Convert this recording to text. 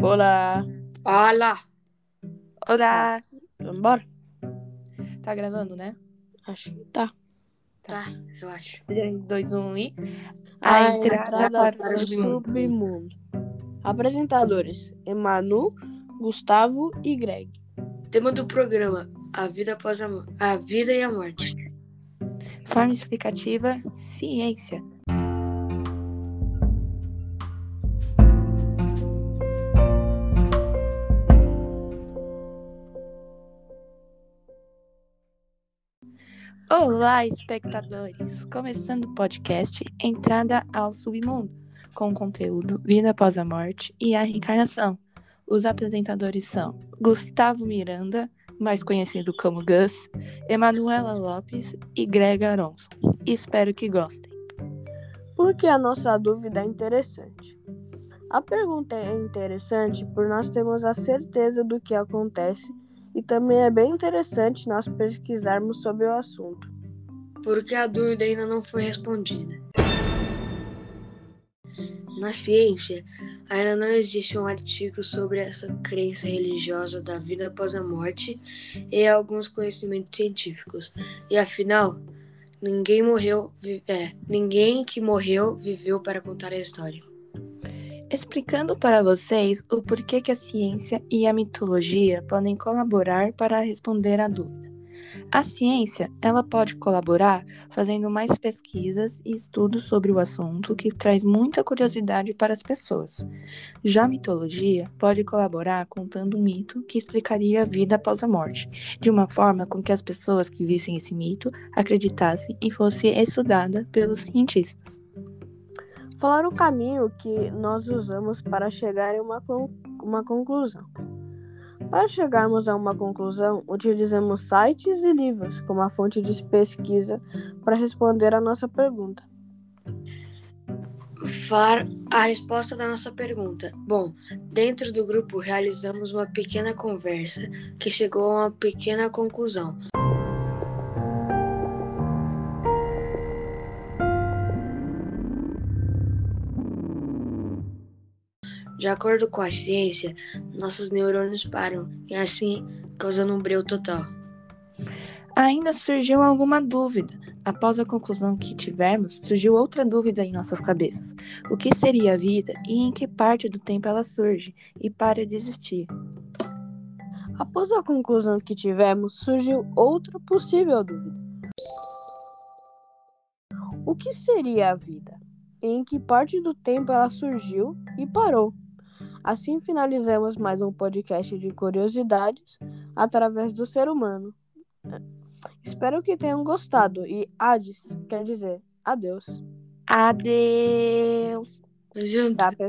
Olá. Olá! Olá! Vambora? Tá gravando, né? Acho que tá. Tá, eu acho. 3, 2, 1 e. A, entrada, para o submundo. submundo. Apresentadores: Emanu, Gustavo e Greg. Tema do programa: A vida após a, a vida e a morte. Forma explicativa: ciência. Olá, espectadores! Começando o podcast Entrada ao Submundo, com conteúdo Vida após a Morte e a Reencarnação. Os apresentadores são Gustavo Miranda, mais conhecido como Gus, Emanuela Lopes e Greg Aronson. Espero que gostem. Por que a nossa dúvida é interessante? A pergunta é interessante por nós termos a certeza do que acontece e também é bem interessante nós pesquisarmos sobre o assunto. Porque a dúvida ainda não foi respondida. Na ciência, ainda não existe um artigo sobre essa crença religiosa da vida após a morte e alguns conhecimentos científicos. E afinal, ninguém morreu, é, ninguém que morreu viveu para contar a história. Explicando para vocês o porquê que a ciência e a mitologia podem colaborar para responder à dúvida. A ciência, ela pode colaborar fazendo mais pesquisas e estudos sobre o assunto, que traz muita curiosidade para as pessoas. Já a mitologia pode colaborar contando um mito que explicaria a vida após a morte, de uma forma com que as pessoas que vissem esse mito acreditassem e fosse estudada pelos cientistas. Falar o caminho que nós usamos para chegar em uma, con- uma conclusão. Para chegarmos a uma conclusão, utilizamos sites e livros como a fonte de pesquisa para responder a nossa pergunta. Far a resposta da nossa pergunta. Bom, dentro do grupo realizamos uma pequena conversa que chegou a uma pequena conclusão. De acordo com a ciência, nossos neurônios param e assim causando um breu total. Ainda surgiu alguma dúvida. Após a conclusão que tivemos, surgiu outra dúvida em nossas cabeças. O que seria a vida e em que parte do tempo ela surge e para de existir? Após a conclusão que tivemos, surgiu outra possível dúvida. O que seria a vida? Em que parte do tempo ela surgiu e parou? Assim finalizamos mais um podcast de curiosidades através do ser humano. Espero que tenham gostado e Hades quer dizer adeus. Adeus! Adianta. Tá, pessoal?